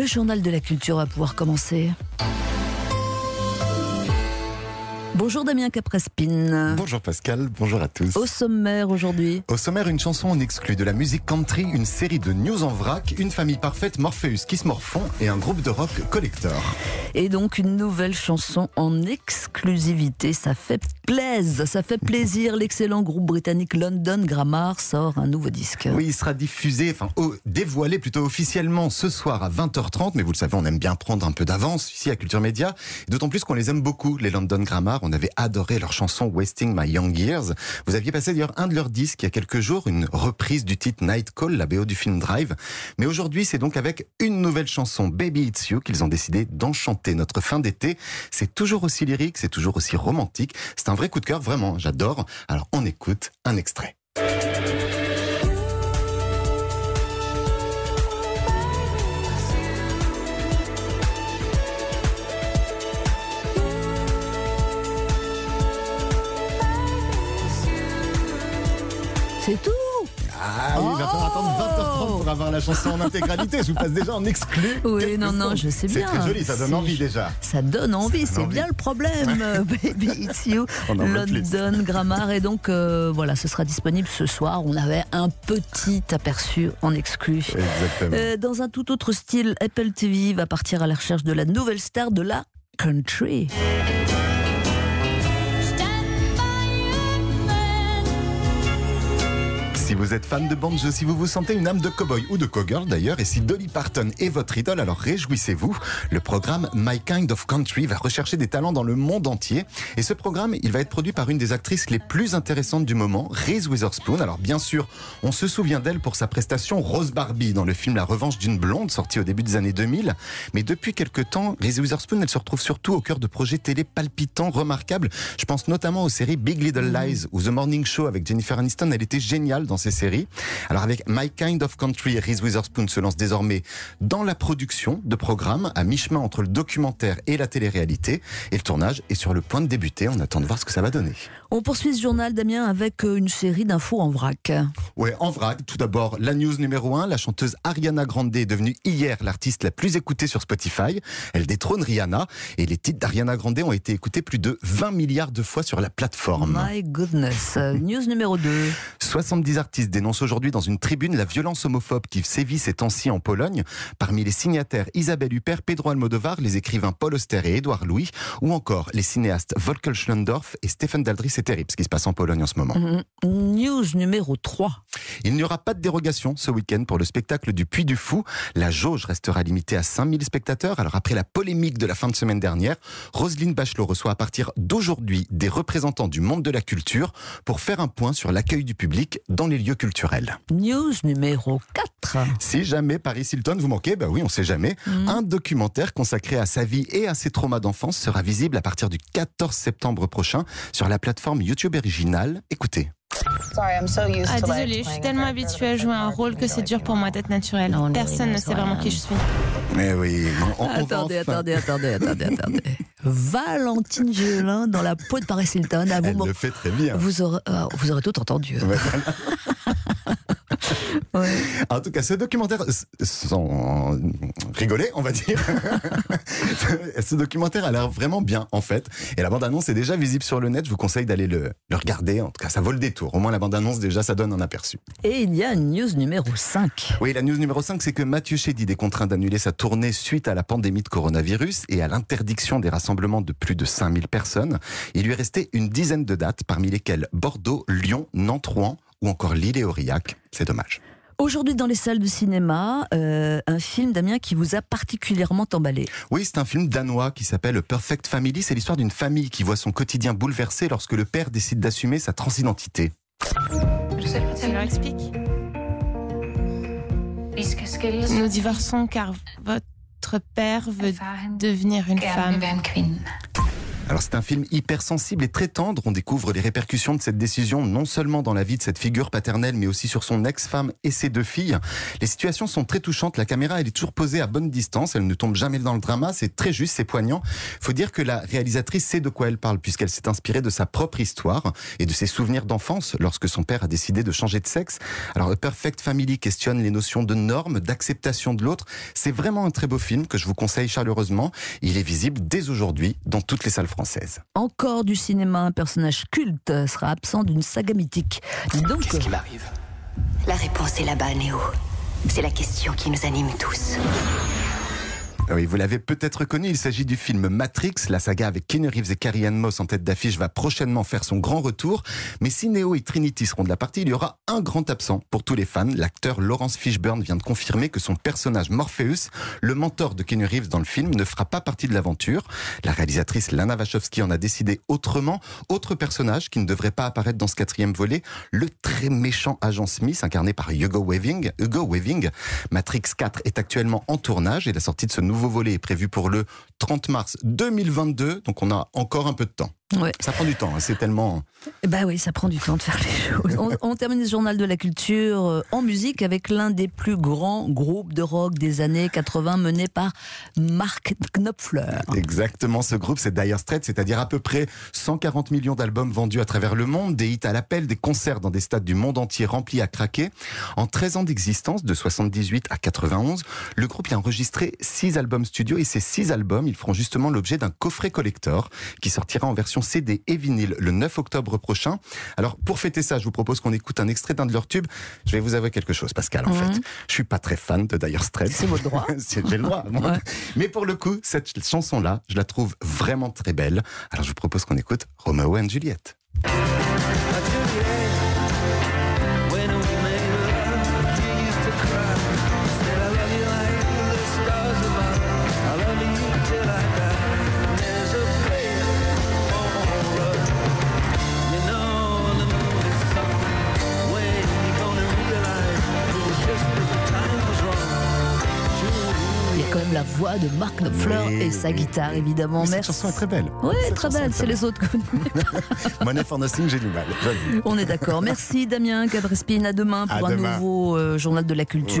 Le journal de la culture va pouvoir commencer. Bonjour Damien Caprespine. Bonjour Pascal, bonjour à tous. Au sommaire aujourd'hui. Au sommaire, une chanson en exclu de la musique country, une série de news en vrac, une famille parfaite, Morpheus, Kiss Morphon et un groupe de rock collector. Et donc une nouvelle chanson en exclusivité. Ça fait plaisir, ça fait plaisir. L'excellent groupe britannique London Grammar sort un nouveau disque. Oui, il sera diffusé, enfin dévoilé plutôt officiellement ce soir à 20h30. Mais vous le savez, on aime bien prendre un peu d'avance ici à Culture Média. D'autant plus qu'on les aime beaucoup, les London Grammar. On avait adoré leur chanson Wasting My Young Years. Vous aviez passé d'ailleurs un de leurs disques il y a quelques jours, une reprise du titre Night Call, la BO du film Drive. Mais aujourd'hui, c'est donc avec une nouvelle chanson, Baby It's You, qu'ils ont décidé d'enchanter notre fin d'été. C'est toujours aussi lyrique, c'est toujours aussi romantique. C'est un vrai coup de cœur, vraiment, j'adore. Alors on écoute un extrait. C'est tout ah oui, il va falloir attendre 20h30 pour avoir la chanson en intégralité. Je vous passe déjà en exclu. Oui, non, non, je sais bien. C'est très joli, ça donne envie déjà. Ça donne envie, c'est bien le problème. Baby It's You, London Grammar. Et donc, euh, voilà, ce sera disponible ce soir. On avait un petit aperçu en exclu. Exactement. Euh, dans un tout autre style, Apple TV va partir à la recherche de la nouvelle star de la country. Si vous êtes fan de banjo, si vous vous sentez une âme de cowboy ou de cowgirl d'ailleurs, et si Dolly Parton est votre idole, alors réjouissez-vous. Le programme My Kind of Country va rechercher des talents dans le monde entier. Et ce programme, il va être produit par une des actrices les plus intéressantes du moment, Reese Witherspoon. Alors bien sûr, on se souvient d'elle pour sa prestation Rose Barbie dans le film La Revanche d'une blonde, sorti au début des années 2000. Mais depuis quelques temps, Reese Witherspoon, elle se retrouve surtout au cœur de projets télé palpitants, remarquables. Je pense notamment aux séries Big Little Lies ou The Morning Show avec Jennifer Aniston. Elle était géniale dans ces séries. Alors avec My Kind of Country, Reese Witherspoon se lance désormais dans la production de programmes à mi-chemin entre le documentaire et la télé-réalité. Et le tournage est sur le point de débuter. On attend de voir ce que ça va donner. On poursuit ce journal, Damien, avec euh, une série d'infos en vrac. Ouais, en vrac. Tout d'abord, la news numéro 1. La chanteuse Ariana Grande est devenue hier l'artiste la plus écoutée sur Spotify. Elle détrône Rihanna. Et les titres d'Ariana Grande ont été écoutés plus de 20 milliards de fois sur la plateforme. My goodness. news numéro 2. 70 artistes dénoncent aujourd'hui dans une tribune la violence homophobe qui sévit ces temps-ci en Pologne. Parmi les signataires, Isabelle Huppert, Pedro Almodovar, les écrivains Paul Auster et Édouard Louis, ou encore les cinéastes Volker Schlendorf et Stephen Daldry c'est terrible ce qui se passe en Pologne en ce moment. Mhm. News numéro 3. Il n'y aura pas de dérogation ce week-end pour le spectacle du Puy du Fou. La jauge restera limitée à 5000 spectateurs. Alors après la polémique de la fin de semaine dernière, Roselyne Bachelot reçoit à partir d'aujourd'hui des représentants du monde de la culture pour faire un point sur l'accueil du public dans les lieux culturels. News numéro 4. Si jamais Paris Hilton vous manquez, bah oui, on sait jamais. Mhm. Un documentaire consacré à sa vie et à ses traumas d'enfance sera visible à partir du 14 septembre prochain sur la plateforme YouTube original. Écoutez. Ah désolé, je suis tellement habituée à jouer un rôle que c'est dur pour moi d'être naturelle. Personne ne sait vraiment qui je suis. Mais oui. attendez, attendez, attendez, attendez, attendez, Valentine Violin dans la peau de Paris Hilton. À vous, Elle le fait très bien. Vous aurez, euh, vous aurez tout entendu. En tout cas, ce documentaire, sans rigoler, on va dire, ce documentaire a l'air vraiment bien, en fait. Et la bande-annonce est déjà visible sur le net. Je vous conseille d'aller le, le, regarder. En tout cas, ça vaut le détour. Au moins, la bande-annonce, déjà, ça donne un aperçu. Et il y a une news numéro 5. Oui, la news numéro 5, c'est que Mathieu Chédid est contraint d'annuler sa tournée suite à la pandémie de coronavirus et à l'interdiction des rassemblements de plus de 5000 personnes. Il lui est resté une dizaine de dates, parmi lesquelles Bordeaux, Lyon, Nantes, Rouen ou encore Lille et Aurillac. C'est dommage. Aujourd'hui, dans les salles de cinéma, euh, un film, Damien, qui vous a particulièrement emballé. Oui, c'est un film danois qui s'appelle Perfect Family. C'est l'histoire d'une famille qui voit son quotidien bouleversé lorsque le père décide d'assumer sa transidentité. Ça leur explique. Nous divorçons car votre père veut devenir une femme. Alors c'est un film hypersensible et très tendre. On découvre les répercussions de cette décision non seulement dans la vie de cette figure paternelle, mais aussi sur son ex-femme et ses deux filles. Les situations sont très touchantes. La caméra, elle est toujours posée à bonne distance. Elle ne tombe jamais dans le drama. C'est très juste, c'est poignant. Faut dire que la réalisatrice sait de quoi elle parle puisqu'elle s'est inspirée de sa propre histoire et de ses souvenirs d'enfance lorsque son père a décidé de changer de sexe. Alors, A Perfect Family questionne les notions de normes, d'acceptation de l'autre. C'est vraiment un très beau film que je vous conseille chaleureusement. Il est visible dès aujourd'hui dans toutes les salles françaises. Encore du cinéma, un personnage culte sera absent d'une saga mythique. Donc, qu'est-ce qui m'arrive? La réponse est là-bas, Néo. C'est la question qui nous anime tous. Ah oui, vous l'avez peut-être connu, il s'agit du film Matrix. La saga avec Keanu Reeves et Carrie Ann Moss en tête d'affiche va prochainement faire son grand retour. Mais si Neo et Trinity seront de la partie, il y aura un grand absent pour tous les fans. L'acteur Laurence Fishburne vient de confirmer que son personnage Morpheus, le mentor de Keanu Reeves dans le film, ne fera pas partie de l'aventure. La réalisatrice Lana Wachowski en a décidé autrement. Autre personnage qui ne devrait pas apparaître dans ce quatrième volet, le très méchant agent Smith, incarné par Hugo Weaving. Hugo Weaving. Matrix 4 est actuellement en tournage et la sortie de ce nouveau volet est prévu pour le 30 mars 2022, donc on a encore un peu de temps. Ça prend du temps, hein, c'est tellement. Bah oui, ça prend du temps de faire les choses. On, termine ce journal de la culture euh, en musique avec l'un des plus grands groupes de rock des années 80 mené par Mark Knopfler. Exactement, ce groupe c'est Dire Straits, c'est-à-dire à peu près 140 millions d'albums vendus à travers le monde, des hits à l'appel, des concerts dans des stades du monde entier remplis à craquer. En 13 ans d'existence, de 78 à 91, le groupe a enregistré 6 albums studio et ces 6 albums, ils feront justement l'objet d'un coffret collector qui sortira en version CD et vinyle le 9 octobre prochain. Alors, pour fêter ça, je vous propose qu'on écoute un extrait d'un de leurs tubes. Je vais vous avouer quelque chose, Pascal, en fait. Je suis pas très fan de Dire Straits. C'est votre droit. J'ai le droit. Mais pour le coup, cette chanson-là, je la trouve vraiment très belle. Alors, je vous propose qu'on écoute Romeo and Juliette. La voix de Mark Knopfler et sa guitare, évidemment. Mais cette chanson est très belle. Oui, très belle. C'est les autres que Money for Nothing, j'ai du mal. On est d'accord. Merci Damien Cabrespine. À demain pour un nouveau euh, journal de la culture.